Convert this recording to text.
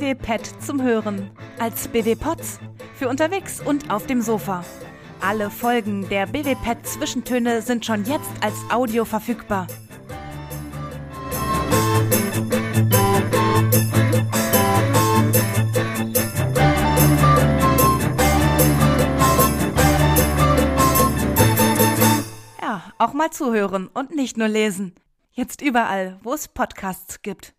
BW-Pad zum Hören. Als BW-Pods für unterwegs und auf dem Sofa. Alle Folgen der BW-Pad Zwischentöne sind schon jetzt als Audio verfügbar. Ja, auch mal zuhören und nicht nur lesen. Jetzt überall, wo es Podcasts gibt.